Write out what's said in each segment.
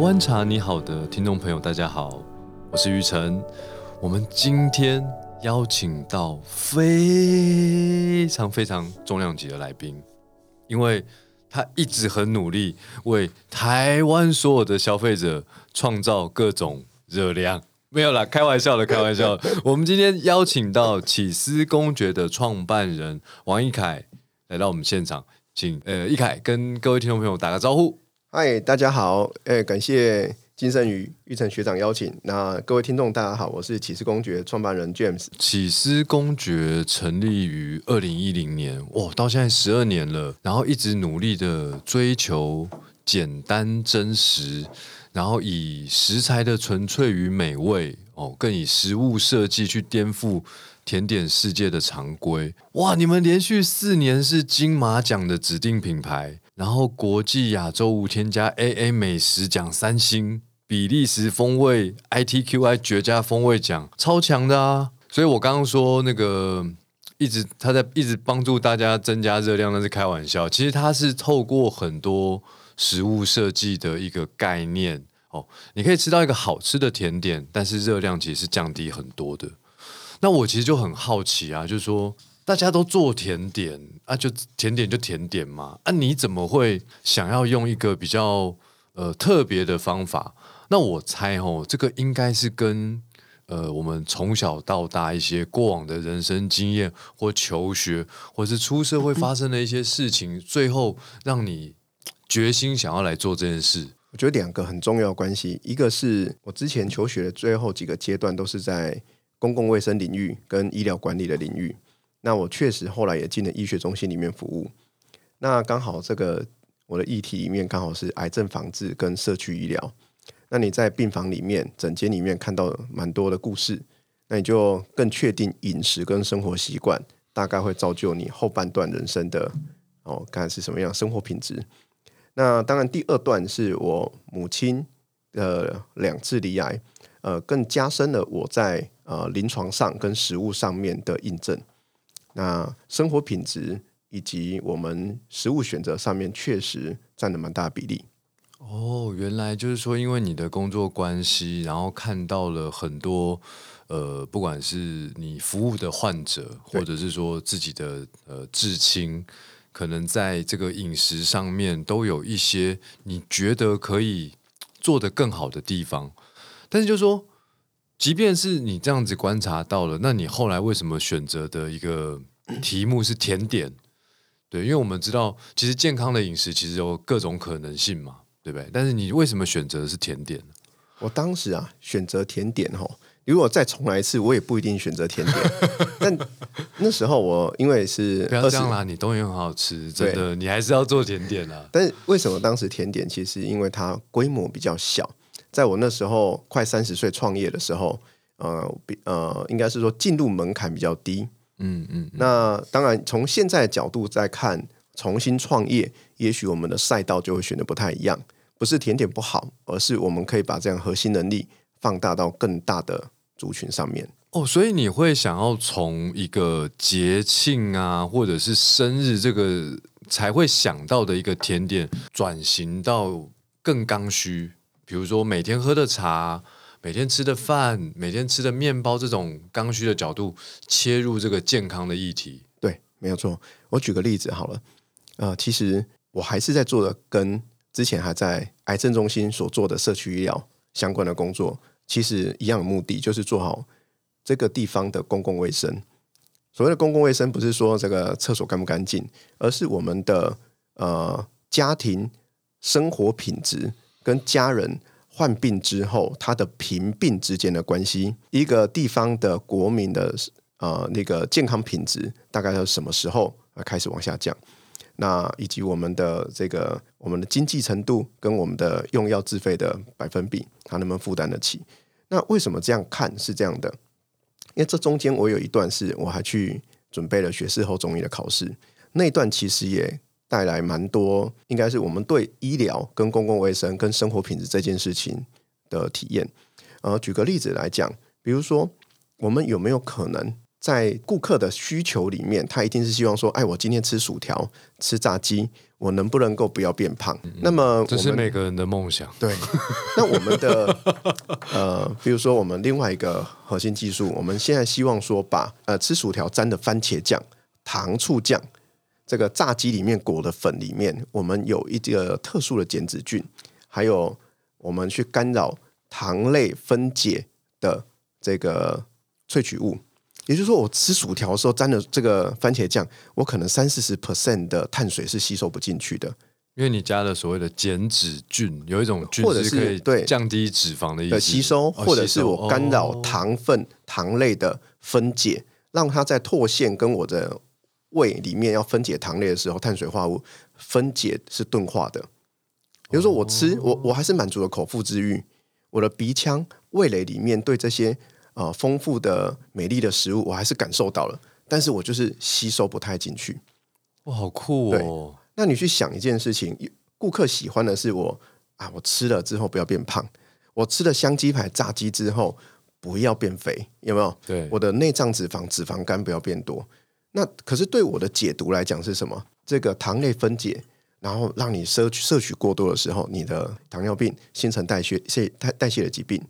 湾茶你好的听众朋友，大家好，我是玉成。我们今天邀请到非常非常重量级的来宾，因为他一直很努力为台湾所有的消费者创造各种热量。没有啦，开玩笑的，开玩笑。我们今天邀请到起司公爵的创办人王一凯来到我们现场，请呃一凯跟各位听众朋友打个招呼。嗨，大家好，诶，感谢金圣宇、玉成学长邀请。那各位听众，大家好，我是起司公爵创办人 James。起司公爵成立于二零一零年，哇，到现在十二年了，然后一直努力的追求简单真实，然后以食材的纯粹与美味，哦，更以食物设计去颠覆甜点世界的常规。哇，你们连续四年是金马奖的指定品牌。然后国际亚洲无添加 AA 美食奖三星，比利时风味 ITQI 绝佳风味奖，超强的啊！所以我刚刚说那个一直他在一直帮助大家增加热量，那是开玩笑。其实他是透过很多食物设计的一个概念哦，你可以吃到一个好吃的甜点，但是热量其实是降低很多的。那我其实就很好奇啊，就是说。大家都做甜点啊，就甜点就甜点嘛啊！你怎么会想要用一个比较呃特别的方法？那我猜哦，这个应该是跟呃我们从小到大一些过往的人生经验，或求学，或是出社会发生的一些事情，最后让你决心想要来做这件事。我觉得两个很重要关系，一个是我之前求学的最后几个阶段都是在公共卫生领域跟医疗管理的领域。那我确实后来也进了医学中心里面服务，那刚好这个我的议题里面刚好是癌症防治跟社区医疗。那你在病房里面、诊间里面看到蛮多的故事，那你就更确定饮食跟生活习惯大概会造就你后半段人生的哦，看是什么样生活品质。那当然，第二段是我母亲的两次离癌，呃，更加深了我在呃临床上跟食物上面的印证。那生活品质以及我们食物选择上面确实占了蛮大比例。哦，原来就是说，因为你的工作关系，然后看到了很多呃，不管是你服务的患者，或者是说自己的呃至亲，可能在这个饮食上面都有一些你觉得可以做得更好的地方，但是就说。即便是你这样子观察到了，那你后来为什么选择的一个 题目是甜点？对，因为我们知道，其实健康的饮食其实有各种可能性嘛，对不对？但是你为什么选择的是甜点？我当时啊，选择甜点哈，如果再重来一次，我也不一定选择甜点。但 那时候我因为是不要这样啦，你东西很好吃，真的，你还是要做甜点啊。但是为什么当时甜点？其实因为它规模比较小。在我那时候快三十岁创业的时候，呃，比呃，应该是说进入门槛比较低，嗯嗯。那当然，从现在的角度再看，重新创业，也许我们的赛道就会选的不太一样。不是甜点不好，而是我们可以把这样核心能力放大到更大的族群上面。哦，所以你会想要从一个节庆啊，或者是生日这个才会想到的一个甜点，转型到更刚需。比如说每天喝的茶、每天吃的饭、每天吃的面包这种刚需的角度切入这个健康的议题，对，没有错。我举个例子好了，呃，其实我还是在做的跟之前还在癌症中心所做的社区医疗相关的工作，其实一样的目的，就是做好这个地方的公共卫生。所谓的公共卫生，不是说这个厕所干不干净，而是我们的呃家庭生活品质。跟家人患病之后，他的贫病之间的关系，一个地方的国民的呃那个健康品质，大概要什么时候开始往下降？那以及我们的这个我们的经济程度跟我们的用药自费的百分比，他能不能负担得起？那为什么这样看是这样的？因为这中间我有一段是我还去准备了学士后中医的考试，那一段其实也。带来蛮多，应该是我们对医疗、跟公共卫生、跟生活品质这件事情的体验。呃，举个例子来讲，比如说，我们有没有可能在顾客的需求里面，他一定是希望说，哎，我今天吃薯条、吃炸鸡，我能不能够不要变胖？那么这是每个人的梦想。对，那我们的呃，比如说我们另外一个核心技术，我们现在希望说把呃吃薯条沾的番茄酱、糖醋酱，这个炸鸡里面裹的粉里面，我们有一个特殊的减脂菌，还有我们去干扰糖类分解的这个萃取物。也就是说，我吃薯条的时候沾了这个番茄酱，我可能三四十 percent 的碳水是吸收不进去的。因为你加了所谓的减脂菌，有一种菌或者是可以对降低脂肪的意思，的吸收，哦或者是我干扰哦糖分、糖类的分解，让它在唾腺跟我的胃里面要分解糖类的时候，碳水化合物分解是钝化的。比如说我吃，哦我我还是满足了口腹之欲，我的鼻腔、味蕾里面对这些呃丰富的美丽的食物，我还是感受到了，但是我就是吸收不太进去。哇，好酷哦！那你去想一件事情，顾客喜欢的是我啊，我吃了之后不要变胖，我吃了香鸡排、炸鸡之后不要变肥，有没有？对，我的内脏脂肪、脂肪肝不要变多。那可是对我的解读来讲是什么？这个糖类分解，然后让你摄取摄取过多的时候，你的糖尿病、新陈代谢、谢代代谢的疾病，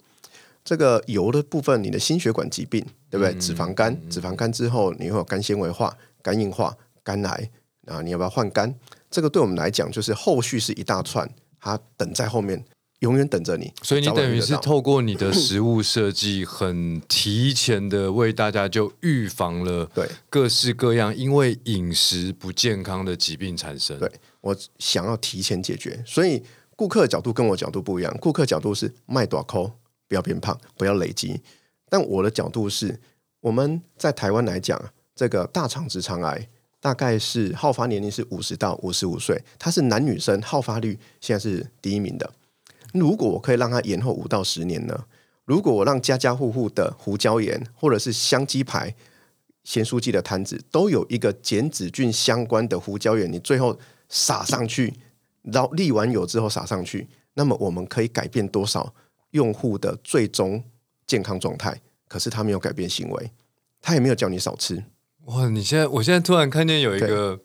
这个油的部分，你的心血管疾病，对不对？脂肪肝，脂肪肝之后你会有肝纤维化、肝硬化、肝癌啊，你要不要换肝？这个对我们来讲，就是后续是一大串，它等在后面，永远等着你。所以你等于是透过你的 食物设计，很提前的为大家就预防了对各式各样因为饮食不健康的疾病产生。对我想要提前解决，所以顾客的角度跟我角度不一样。顾客角度是卖短扣，不要变胖，不要累积。但我的角度是，我们在台湾来讲，这个大肠直肠癌大概是好发年龄是五十到五十五岁，它是男女生好发率现在是第一名的。如果我可以让它延后五到十年呢？如果我让家家户户的胡椒盐或者是香鸡排、咸酥鸡的摊子都有一个减脂菌相关的胡椒盐，你最后撒上去，然后沥完油之后撒上去，那么我们可以改变多少用户的最终健康状态？可是他没有改变行为，他也没有叫你少吃。哇，你现在，我现在突然看见有一个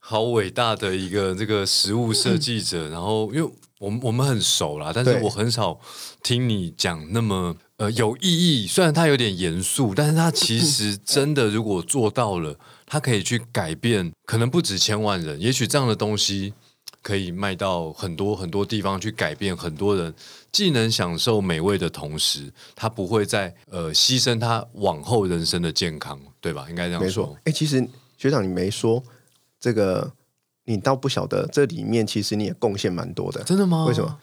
好伟大的一个这个食物设计者，然后因为我们我们很熟啦，但是我很少听你讲那么呃有意义。虽然它有点严肃，但是它其实真的如果做到了，它可以去改变，可能不止千万人，也许这样的东西。可以卖到很多很多地方去改变很多人，既能享受美味的同时，他不会再呃牺牲他往后人生的健康，对吧？应该这样说哎，其实学长你没说这个，你倒不晓得这里面其实你也贡献蛮多的。真的吗？为什么？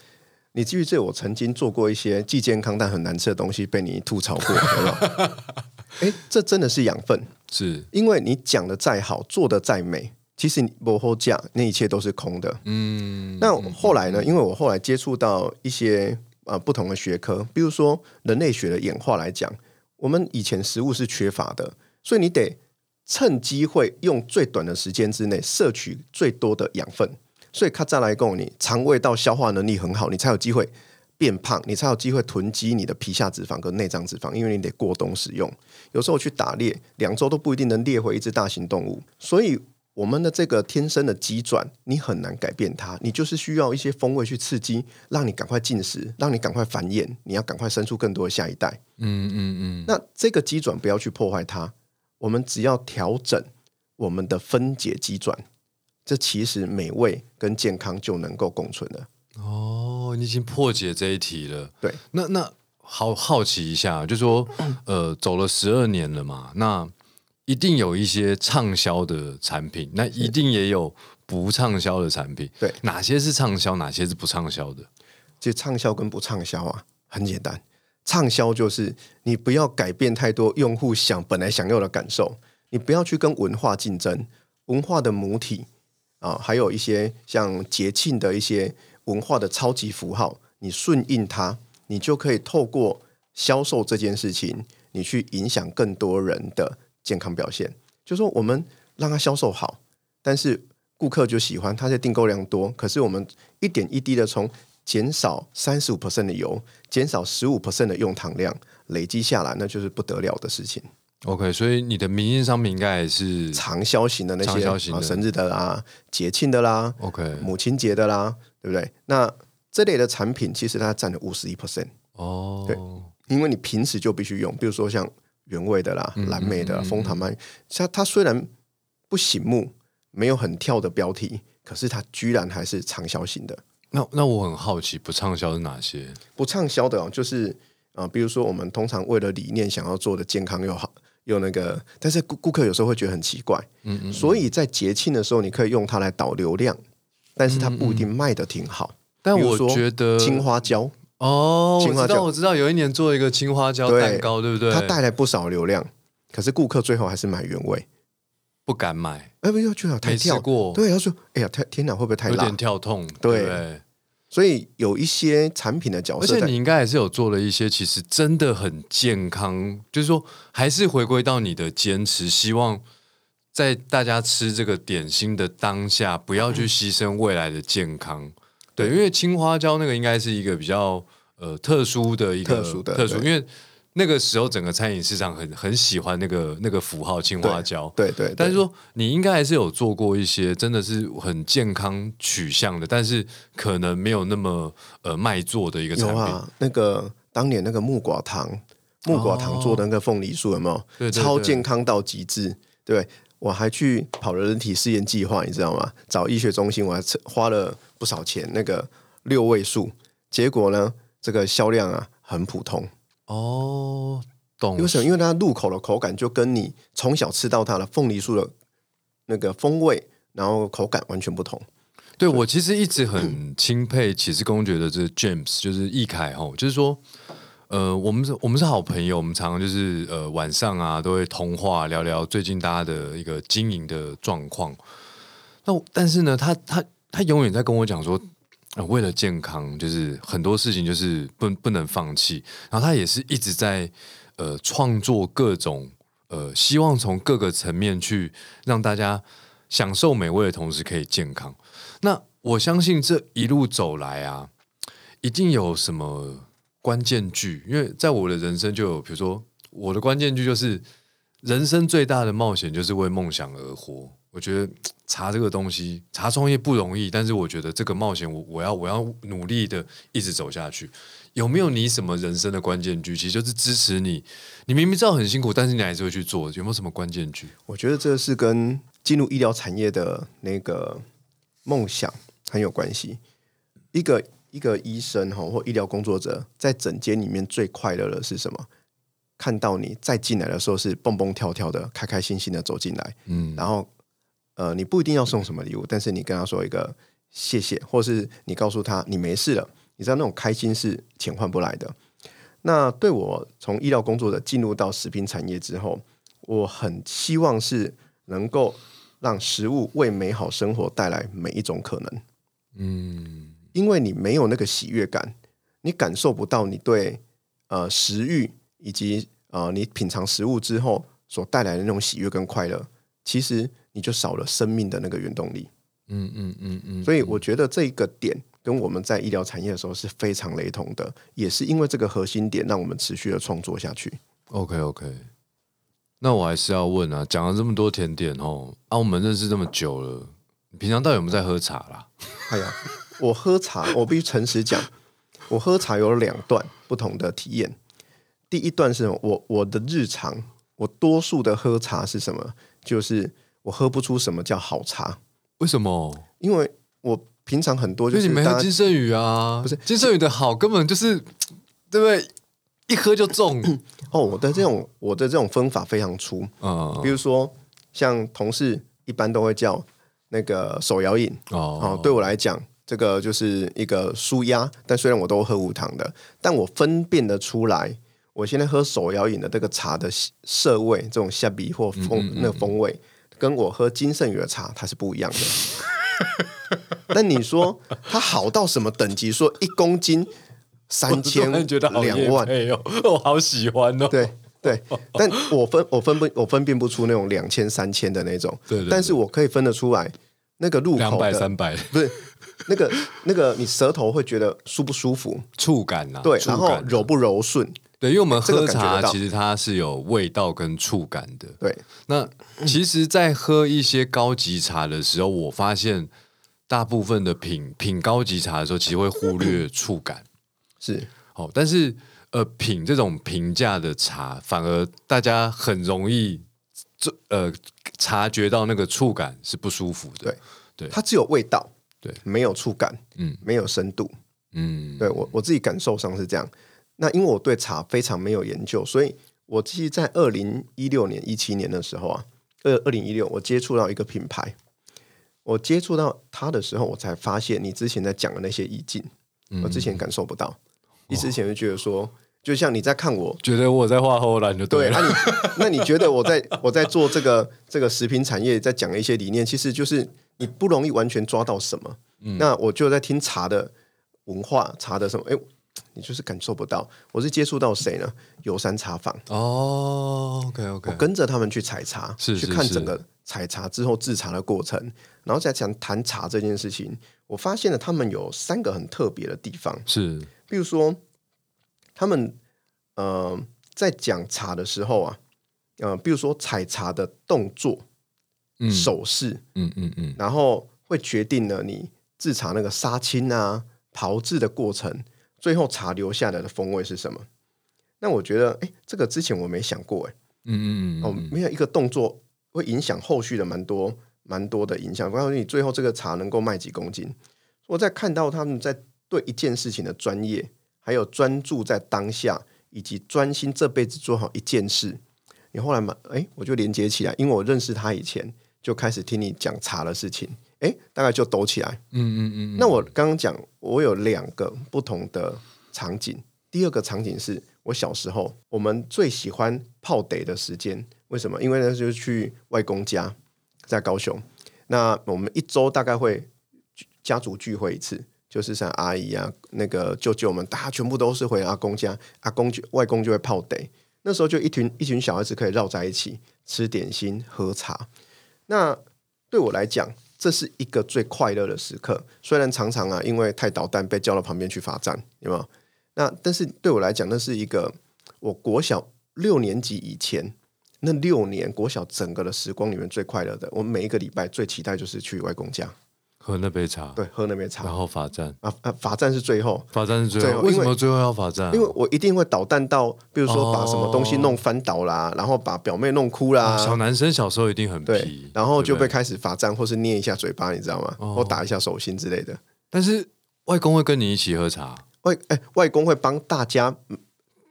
你记不记得我曾经做过一些既健康但很难吃的东西，被你吐槽过，有没有？哎，这真的是养分，是因为你讲的再好，做的再美，其实你不后价，那一切都是空的。嗯，那后来呢？因为我后来接触到一些呃不同的学科，比如说人类学的演化来讲，我们以前食物是缺乏的，所以你得趁机会用最短的时间之内摄取最多的养分。所以它再来供你肠胃道消化能力很好，你才有机会变胖，你才有机会囤积你的皮下脂肪跟内脏脂肪，因为你得过冬使用。有时候去打猎，两周都不一定能猎回一只大型动物，所以我们的这个天生的机转，你很难改变它，你就是需要一些风味去刺激，让你赶快进食，让你赶快繁衍，你要赶快生出更多的下一代。嗯嗯嗯，那这个机转不要去破坏它，我们只要调整我们的分解机转，这其实美味跟健康就能够共存了。哦，你已经破解这一题了。对，那那好好奇一下，就说呃，走了十二年了嘛，那一定有一些畅销的产品，那一定也有不畅销的产品。对，哪些是畅销，哪些是不畅销的？其实畅销跟不畅销啊，很简单。畅销就是你不要改变太多用户想本来想要的感受，你不要去跟文化竞争，文化的母体啊，还有一些像节庆的一些文化的超级符号，你顺应它，你就可以透过销售这件事情，你去影响更多人的健康表现。就说我们让它销售好，但是顾客就喜欢，它的订购量多，可是我们一点一滴的从减少三十五 percent 的油，减少十五 percent 的用糖量，累积下来，那就是不得了的事情。OK，所以你的民营商品应该也是长销型的那些长销型的啊生日的啦、节庆的啦、OK 母亲节的啦，对不对？那这类的产品其实它占了五十一 percent，哦，对因为你平时就必须用，比如说像原味的啦、蓝莓的啦、枫糖麦，它它虽然不醒目，没有很跳的标题，可是它居然还是长销型的。那那我很好奇，不畅销是哪些？不畅销的哦，就是啊、呃比如说我们通常为了理念想要做的健康又好又那个，但是顾顾客有时候会觉得很奇怪，嗯嗯，所以在节庆的时候，你可以用它来导流量，但是它不一定卖的挺好。但我觉得青花椒，哦，青花椒我知道，我知道，有一年做一个青花椒蛋糕，对不对？它带来不少流量，可是顾客最后还是买原味，不敢买，哎，不要觉得太跳，过，对，他说，哎呀，太天哪，会不会太辣有点？跳痛，对。所以有一些产品的角色而且你应该也是有做了一些，其实真的很健康，就是说还是回归到你的坚持，希望在大家吃这个点心的当下，不要去牺牲未来的健康。对，因为青花椒那个应该是一个比较呃特殊的一个特殊的特殊，因为那个时候整个餐饮市场很很喜欢那个那个符号青花椒。对对，对但是说你应该还是有做过一些真的是很健康取向的，但是可能没有那么呃卖座的一个产品。有啊，那个当年那个木瓜糖，木瓜糖做的那个凤梨酥有没有？对对对超健康到极致，对。我还去跑了人体试验计划，你知道吗？找医学中心，我还花了不少钱，那个六位数，结果呢，这个销量啊很普通。哦，懂为什么？因为它入口的口感就跟你从小吃到它的凤梨酥的那个风味，然后口感完全不同。对我其实一直很钦佩启示公爵的这 James，就是易凯吼，就是说，呃，我们是我们是好朋友，我们常常就是呃晚上啊都会通话聊聊最近大家的一个经营的状况。那但是呢，他他他永远在跟我讲说，呃，为了健康，就是很多事情就是不不能放弃。然后他也是一直在呃创作各种呃，希望从各个层面去让大家享受美味的同时可以健康。那我相信这一路走来啊，一定有什么关键句，因为在我的人生就有，比如说我的关键句就是人生最大的冒险就是为梦想而活。我觉得查这个东西，查创业不容易，但是我觉得这个冒险我，我要我要努力的一直走下去。有没有你什么人生的关键句？其实就是支持你，你明明知道很辛苦，但是你还是会去做。有没有什么关键句？我觉得这是跟进入医疗产业的那个梦想很有关系。一个一个医生哈或医疗工作者在诊间里面最快乐的是什么？看到你再进来的时候是蹦蹦跳跳的、开开心心的走进来，嗯，然后呃，你不一定要送什么礼物，但是你跟他说一个谢谢，或是你告诉他你没事了，你知道那种开心是钱换不来的。那对我从医疗工作者进入到食品产业之后，我很希望是能够让食物为美好生活带来每一种可能。嗯，因为你没有那个喜悦感，你感受不到你对呃食欲以及呃你品尝食物之后所带来的那种喜悦跟快乐，其实你就少了生命的那个原动力。嗯嗯嗯嗯，所以我觉得这一个点跟我们在医疗产业的时候是非常雷同的，也是因为这个核心点让我们持续的创作下去。OK OK，那我还是要问啊，讲了这么多甜点哦，啊，我们认识这么久了，你平常到底有没有在喝茶啦？哎呀，我喝茶，我必须诚实讲，我喝茶有两段不同的体验。第一段是我我的日常，我多数的喝茶是什么？就是我喝不出什么叫好茶，为什么？因为我平常很多就是大家喝金圣宇啊，不是金圣宇的好，根本就是 对不对？一喝就中，哦，我的这种我的这种分法非常粗，嗯，比如说像同事一般都会叫那个手摇饮，哦哦，，对我来讲，这个就是一个舒压。但虽然我都喝无糖的，但我分辨得出来，我现在喝手摇饮的这个茶的涩味，这种下鼻或风、嗯那个风味，跟我喝金圣宇的茶它是不一样的。但你说它好到什么等级？说一公斤三千觉得好两万，业配哦，我好喜欢哦。对对，但我分我分不我分辨不出那种两千三千的那种，对对对但是我可以分得出来那个入口的百三百不是那个那个，你舌头会觉得舒不舒服？触感呐，对，触然后柔不柔顺，对，因为我们喝茶其实它是有味道跟触感的。对，那其实，在喝一些高级茶的时候，我发现大部分的品品高级茶的时候，其实会忽略触感。是哦，但是呃，品这种平价的茶，反而大家很容易这呃察觉到那个触感是不舒服的。对它只有味道，对，没有触感，嗯没有深度。嗯，对我我自己感受上是这样。那因为我对茶非常没有研究，所以我其实，在二零一六年、一七年的时候啊，二二零一六，我接触到一个品牌，我接触到它的时候，我才发现你之前在讲的那些意境，嗯我之前感受不到。你之前就觉得说，就像你在看我，觉得我在画后栏就对，了。那、你 那你觉得我在我在做这个这个食品产业，在讲一些理念，其实就是你不容易完全抓到什么。嗯那我就在听茶的文化，茶的什么，哎，你就是感受不到。我是接触到谁呢？游山茶坊，哦，OK OK，我跟着他们去采茶，是是是去看整个采茶之后制茶的过程，然后再讲谈茶这件事情。我发现了他们有三个很特别的地方，是比如说，他们呃在讲茶的时候啊，呃，比如说采茶的动作、嗯手势，嗯嗯嗯，然后会决定了你制茶那个杀青啊、炮制的过程，最后茶留下来的风味是什么？那我觉得，哎，这个之前我没想过，哎，嗯嗯嗯哦，没有一个动作会影响后续的蛮多蛮多的影响，告诉你最后这个茶能够卖几公斤。我在看到他们在对一件事情的专业，还有专注在当下，以及专心这辈子做好一件事。你后来嘛，哎，我就连接起来，因为我认识他以前就开始听你讲茶的事情，哎，大概就抖起来。嗯嗯嗯，那我刚刚讲，我有两个不同的场景。第二个场景是我小时候，我们最喜欢泡得的时间。为什么？因为那就是去外公家，在高雄。那我们一周大概会家族聚会一次，就是像阿姨啊、那个舅舅们，大家全部都是回阿公家，阿公就外公就会泡得。那时候就一群一群小孩子可以绕在一起吃点心、喝茶。那对我来讲，这是一个最快乐的时刻。虽然常常啊，因为太捣蛋被叫到旁边去罚站，有没有？那但是对我来讲，那是一个我国小六年级以前那六年国小整个的时光里面最快乐的。我每一个礼拜最期待就是去外公家，喝那杯茶，对，喝那杯茶然。后罚站，啊啊！罚站是最后，罚站是最后，为什么最后要罚站啊？因为我一定会捣蛋到，比如说把什么东西哦弄翻倒啦，然后把表妹弄哭啦，啊小男生小时候一定很皮，，然后就被开始罚站，或是捏一下嘴巴，你知道吗？哦或打一下手心之类的。但是外公会跟你一起喝茶，外哎，外公会帮大家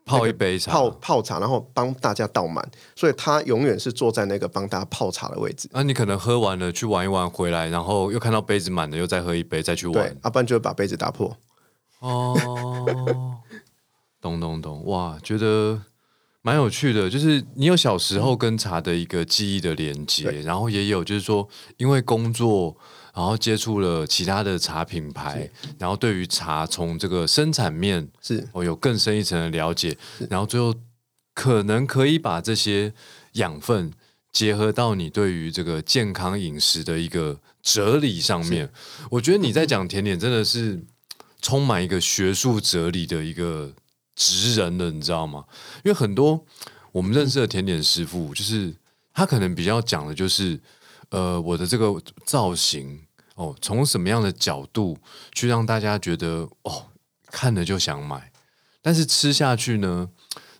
泡一杯茶，泡泡茶，然后帮大家倒满，所以他永远是坐在那个帮大家泡茶的位置。啊，你可能喝完了去玩一玩回来，然后又看到杯子满了，又再喝一杯再去对玩。，要不然就会把杯子打破。哦，懂懂懂，哇，觉得蛮有趣的。就是你有小时候跟茶的一个记忆的连接，然后也有就是说，因为工作，然后接触了其他的茶品牌，然后对于茶从这个生产面，是我有更深一层的了解，然后最后可能可以把这些养分结合到你对于这个健康饮食的一个哲理上面。我觉得你在讲甜点真的是充满一个学术哲理的一个职人的，你知道吗？因为很多我们认识的甜点师傅，就是他可能比较讲的就是，呃，我的这个造型哦，从什么样的角度去让大家觉得哦，看了就想买，但是吃下去呢，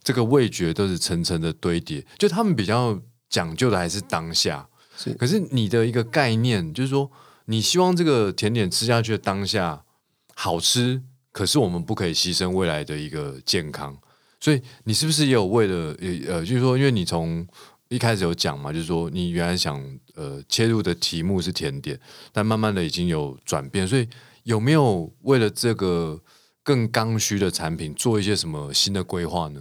这个味觉都是层层的堆叠，就他们比较讲究的还是当下。是可是你的一个概念就是说，你希望这个甜点吃下去的当下好吃，可是我们不可以牺牲未来的一个健康。所以你是不是也有为了呃，就是说，因为你从一开始有讲嘛，就是说你原来想呃切入的题目是甜点，但慢慢的已经有转变，所以有没有为了这个更刚需的产品做一些什么新的规划呢？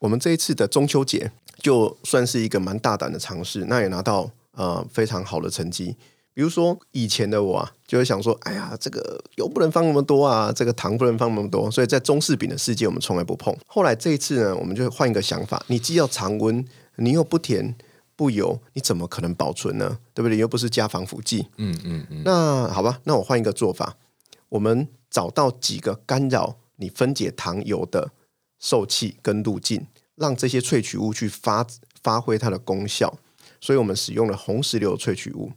我们这一次的中秋节就算是一个蛮大胆的尝试，那也拿到呃非常好的成绩。比如说以前的我啊，就会想说，哎呀，这个油不能放那么多啊，这个糖不能放那么多，所以在中式饼的世界我们从来不碰。后来这一次呢，我们就换一个想法，你既要常温，你又不甜不油，你怎么可能保存呢？对不对？又不是加防腐剂。嗯嗯嗯，那好吧，那我换一个做法，我们找到几个干扰你分解糖油的受气跟路径，让这些萃取物去发发挥它的功效。所以我们使用了红石榴萃取物，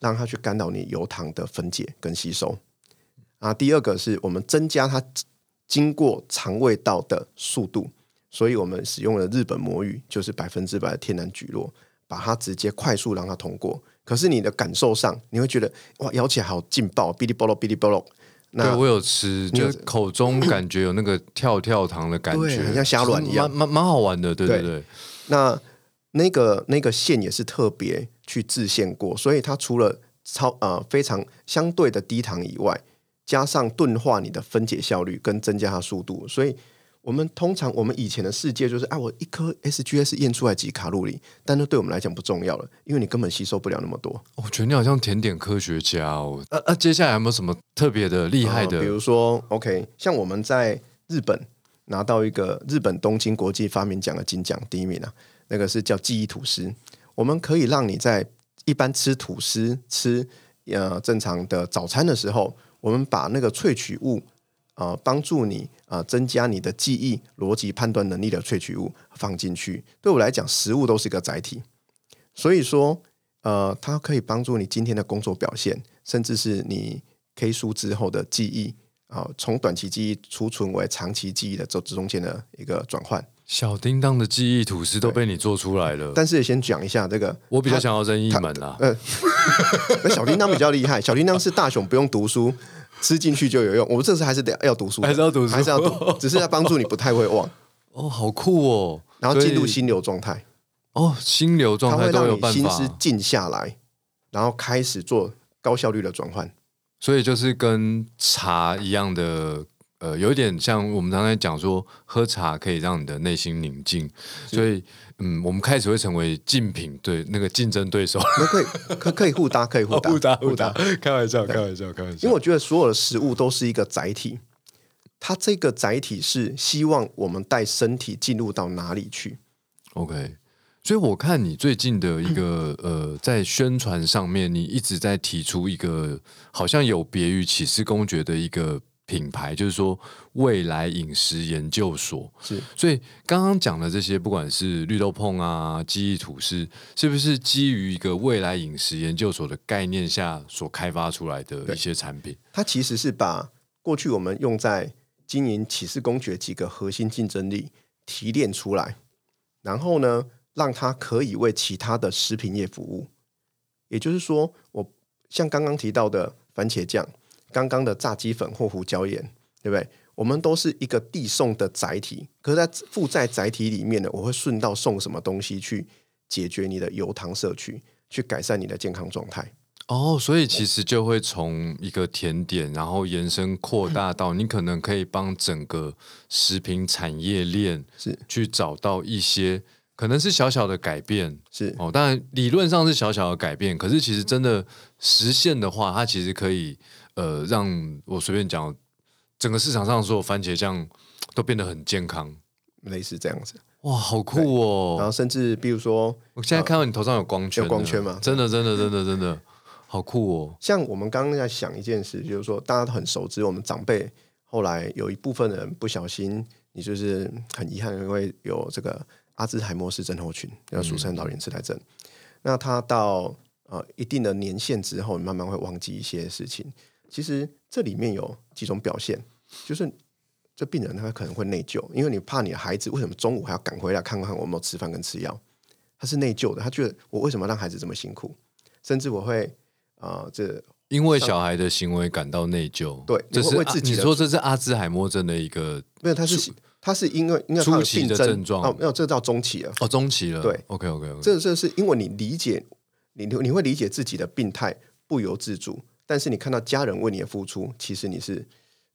让它去干扰你油糖的分解跟吸收。啊，第二个是我们增加它经过肠胃道的速度，所以我们使用了日本魔芋，就是百分之百的天然菊络，把它直接快速让它通过。可是你的感受上，你会觉得哇，咬起来好劲爆，哔哩啵咯，哔哩啵咯。对我有吃，就口中感觉有那个跳跳糖的感觉，很像虾卵一样，蛮蛮蛮好玩的。对对对，那那个那个线也是特别去制限过，所以它除了超呃非常相对的低糖以外，加上钝化你的分解效率跟增加它速度，所以。我们通常，我们以前的世界就是，啊，我一颗 SGS 验出来几卡路里，但那对我们来讲不重要了，因为你根本吸收不了那么多。我觉得你好像甜点科学家哦。呃呃，接下来有没有什么特别的厉害的？比如说，OK，像我们在日本拿到一个日本东京国际发明奖的金奖第一名啊，那个是叫记忆吐司。我们可以让你在一般吃吐司、吃呃正常的早餐的时候，我们把那个萃取物。啊，帮助你啊，增加你的记忆、逻辑判断能力的萃取物放进去。对我来讲，食物都是一个载体，所以说，呃，它可以帮助你今天的工作表现，甚至是你 K 书之后的记忆啊，从短期记忆储存为长期记忆的这中间的一个转换。小叮当的记忆吐司都被你做出来了，但是先讲一下这个，我比较想要任意门啊。呃，那小叮当比较厉害，小叮当是大雄不用读书。吃进去就有用。我们这次还是得要读书，还是要读书，还是要读，只是要帮助你不太会忘。哦，好酷哦！然后进入心流状态。哦，心流状态都有办法。心思静下来，然后开始做高效率的转换。所以就是跟茶一样的。呃，有点像我们刚才讲说，喝茶可以让你的内心宁静，所以，嗯，我们开始会成为竞品对那个竞争对手，可以可可以互搭，可以互搭，互搭互搭，开玩笑，开玩笑，开玩笑。因为我觉得所有的食物都是一个载体，它这个载体是希望我们带身体进入到哪里去。OK，所以我看你最近的一个呃，在宣传上面，你一直在提出一个好像有别于启示公爵的一个。品牌就是说，未来饮食研究所是，所以刚刚讲的这些，不管是绿豆碰啊、记忆吐司，是不是基于一个未来饮食研究所的概念下所开发出来的一些产品？它其实是把过去我们用在经营启示公爵几个核心竞争力提炼出来，然后呢，让它可以为其他的食品业服务。也就是说，我像刚刚提到的番茄酱。刚刚的炸鸡粉或胡椒盐，对不对？我们都是一个递送的载体，可是，在附在载体里面呢，我会顺道送什么东西去解决你的油糖摄取，去改善你的健康状态。哦，所以其实就会从一个甜点，然后延伸扩大到你可能可以帮整个食品产业链是去找到一些可能是小小的改变，是哦。当然理论上是小小的改变，可是其实真的实现的话，它其实可以。呃，让我随便讲，整个市场上所有番茄酱都变得很健康，类似这样子。哇，好酷哦！然后甚至比如说，我现在看到你头上有光圈，有光圈吗？真的，真的，真的，真的，好酷哦！像我们刚刚在想一件事，就是说大家都很熟知，我们长辈后来有一部分人不小心，你就是很遗憾，因为有这个阿兹海默氏症候群，要俗称老年痴呆症。那他到呃一定的年限之后，慢慢会忘记一些事情。其实这里面有几种表现，就是这病人他可能会内疚，因为你怕你的孩子为什么中午还要赶回来看看我有没有吃饭跟吃药，他是内疚的，他觉得我为什么让孩子这么辛苦，甚至我会啊，这因为小孩的行为感到内疚，对，这是为自己你说这是阿兹海默症的一个没有，他是他是因为因为初期的症状。哦，没有，这到中期了。哦，中期了，对，OK OK，这这是因为你理解你你会理解自己的病态，不由自主。但是你看到家人为你的付出，其实你是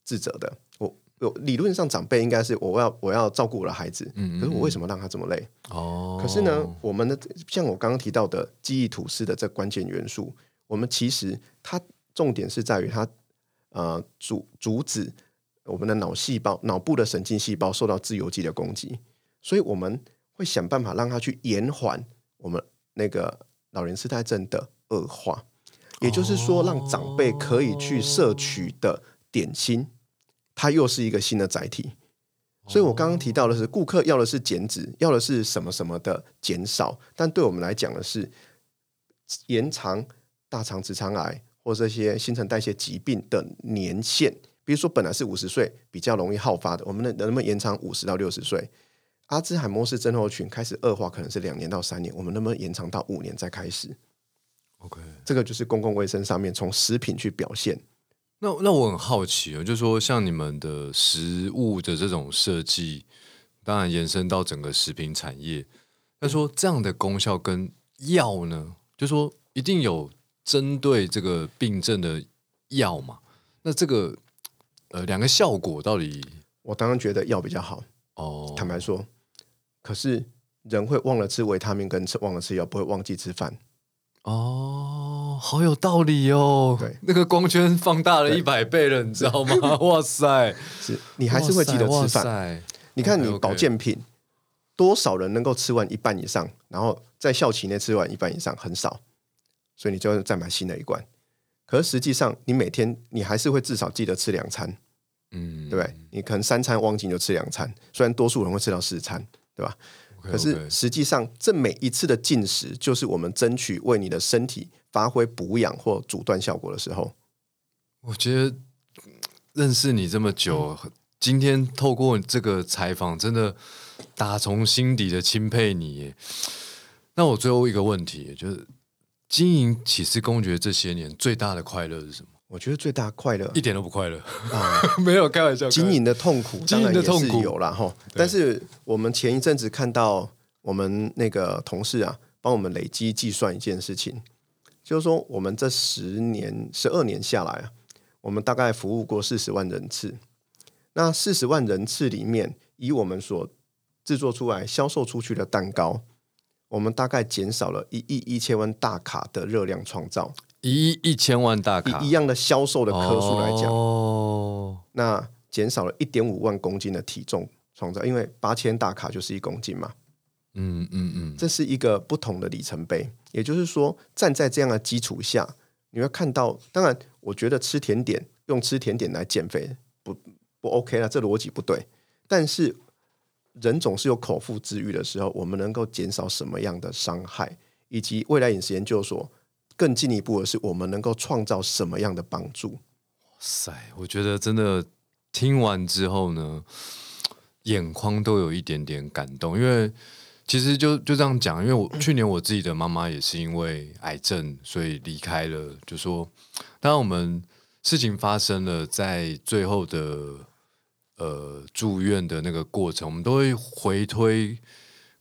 自责的。我我理论上长辈应该是我要我要照顾我的孩子，可是我为什么让他这么累？哦，可是呢，我们的像我刚刚提到的记忆吐司的这关键元素，我们其实它重点是在于它呃阻阻止我们的脑细胞脑部的神经细胞受到自由基的攻击，所以我们会想办法让它去延缓我们那个老年痴呆症的恶化。也就是说，让长辈可以去摄取的点心，它又是一个新的载体。所以我刚刚提到的是，顾客要的是减脂，要的是什么什么的减少，但对我们来讲的是延长大肠直肠癌或这些新陈代谢疾病的年限。比如说，本来是五十岁比较容易好发的，我们能能不能延长五十到六十岁？阿兹海默氏症候群开始恶化，可能是两年到三年，我们能不能延长到五年再开始？OK，这个就是公共卫生上面从食品去表现。那那我很好奇哦，就是说像你们的食物的这种设计，当然延伸到整个食品产业，那说这样的功效跟药呢，就说一定有针对这个病症的药嘛？那这个呃两个效果到底我当然觉得药比较好，哦？坦白说，可是人会忘了吃维他命跟吃忘了吃药，不会忘记吃饭。哦，好有道理哦。对，那个光圈放大了一百倍了，你知道吗？哇塞，是你还是会记得吃饭。你看你保健品，多少人能够吃完一半以上，然后在校期内吃完一半以上，很少，所以你就要再买新的一罐。可是实际上，你每天你还是会至少记得吃两餐，嗯，对不对？你可能三餐忘记就吃两餐，虽然多数人会吃到四餐，对吧？OK，可是实际上，这每一次的进食，就是我们争取为你的身体发挥补养或阻断效果的时候。我觉得嗯认识你这么久，今天透过这个采访，真的打从心底的钦佩你。那我最后一个问题，就是经营启示公爵这些年最大的快乐是什么？我觉得最大快乐一点都不快乐，啊，没有开玩笑。经营的痛苦经当然也是营的痛苦有啦哈。但是我们前一阵子看到我们那个同事啊，帮我们累积计算一件事情，就是说我们这十年、十二年下来啊，我们大概服务过四十万人次。那四十万人次里面，以我们所制作出来、销售出去的蛋糕，我们大概减少了一亿一千万大卡的热量创造。一亿一千万大卡以一样的销售的颗数来讲，哦，那减少了一点五万公斤的体重创造，因为八千大卡就是一公斤嘛，嗯嗯嗯，这是一个不同的里程碑。也就是说，站在这样的基础下，你会看到，当然，我觉得吃甜点用吃甜点来减肥不不 OK 了，这逻辑不对。但是人总是有口腹之欲的时候，我们能够减少什么样的伤害，以及未来饮食研究所更进一步的是，我们能够创造什么样的帮助。塞，我觉得真的听完之后呢，眼眶都有一点点感动，因为其实就就这样讲，因为我 去年我自己的妈妈也是因为癌症，所以离开了。就说，当然我们事情发生了，在最后的呃住院的那个过程，我们都会回推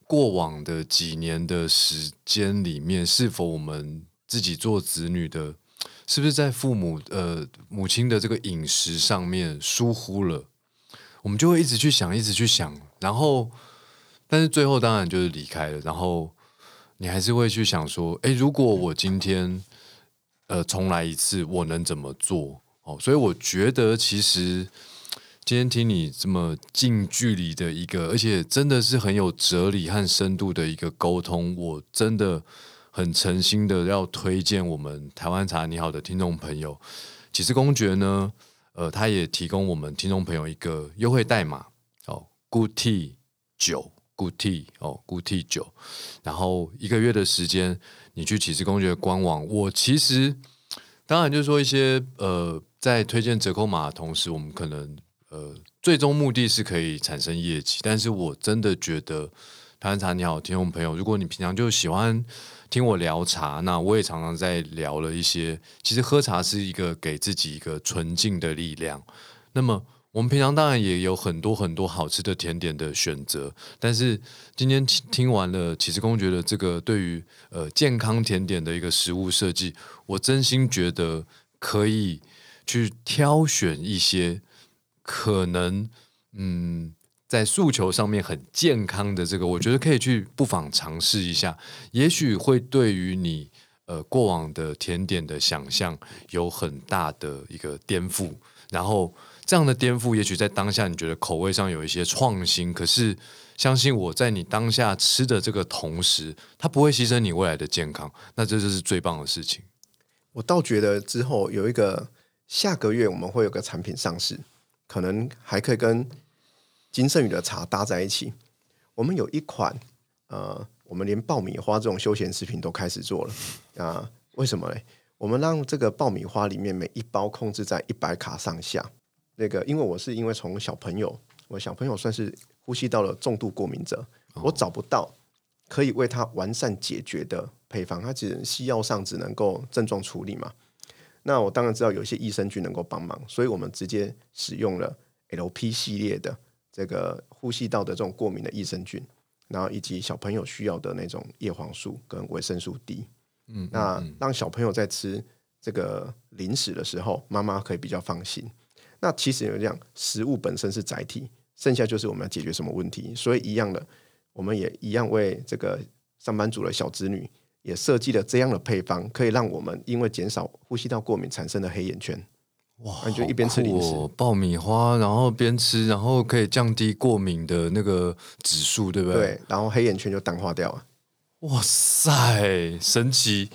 过往的几年的时间里面，是否我们自己做子女的。是不是在父母呃母亲的这个饮食上面疏忽了？我们就会一直去想，一直去想，然后，但是最后当然就是离开了。然后你还是会去想说，诶，如果我今天呃重来一次，我能怎么做？哦，所以我觉得其实今天听你这么近距离的一个，而且真的是很有哲理和深度的一个沟通，我真的。很诚心的要推荐我们台湾茶你好的听众朋友，启示公爵呢，呃，他也提供我们听众朋友一个优惠代码哦，Good Tea 九，Good Tea 哦，Good Tea 九，然后一个月的时间，你去启示公爵官网，我其实当然就是说一些呃，在推荐折扣码的同时，我们可能呃最终目的是可以产生业绩，但是我真的觉得台湾茶你好，听众朋友，如果你平常就喜欢。听我聊茶，那我也常常在聊了一些。其实喝茶是一个给自己一个纯净的力量。那么我们平常当然也有很多很多好吃的甜点的选择，但是今天听完了启示公爵的这个对于呃健康甜点的一个食物设计，我真心觉得可以去挑选一些可能嗯。在诉求上面很健康的这个，我觉得可以去不妨尝试一下，也许会对于你呃过往的甜点的想象有很大的一个颠覆。然后这样的颠覆，也许在当下你觉得口味上有一些创新，可是相信我在你当下吃的这个同时，它不会牺牲你未来的健康，那这就是最棒的事情。我倒觉得之后有一个下个月我们会有个产品上市，可能还可以跟。金圣宇的茶搭在一起。我们有一款呃，我们连爆米花这种休闲食品都开始做了啊？为什么嘞？我们让这个爆米花里面每一包控制在一百卡上下。那个，因为我是因为从小朋友，我小朋友算是呼吸道的重度过敏者，我找不到可以为他完善解决的配方，他只能西药上只能够症状处理嘛。那我当然知道有一些益生菌能够帮忙，所以我们直接使用了 LP 系列的这个呼吸道的这种过敏的益生菌，然后以及小朋友需要的那种叶黄素跟维生素 D。嗯，那让小朋友在吃这个零食的时候，妈妈可以比较放心。那其实有这样，食物本身是载体，剩下就是我们要解决什么问题。所以一样的，我们也一样为这个上班族的小子女。也设计了这样的配方，可以让我们因为减少呼吸道过敏产生的黑眼圈。哇，你就一边吃零食、爆米花，然后边吃，然后可以降低过敏的那个指数，对不对？对，然后黑眼圈就淡化掉了。哇塞，神奇，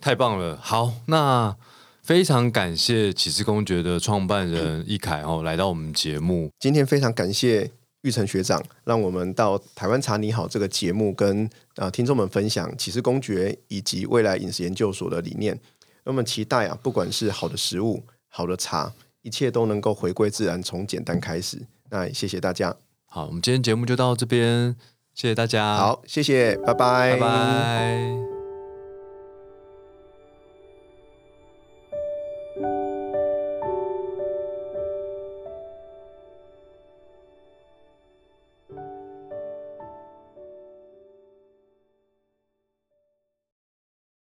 太棒了！好，那非常感谢启示公爵的创办人易凯哦，来到我们节目。今天非常感谢。玉成学长，让我们到台湾茶你好这个节目，跟呃听众们分享启示公爵以及未来饮食研究所的理念。那么期待啊，不管是好的食物、好的茶，一切都能够回归自然，从简单开始。那谢谢大家。好，我们今天节目就到这边，谢谢大家。好，谢谢，拜拜，拜拜。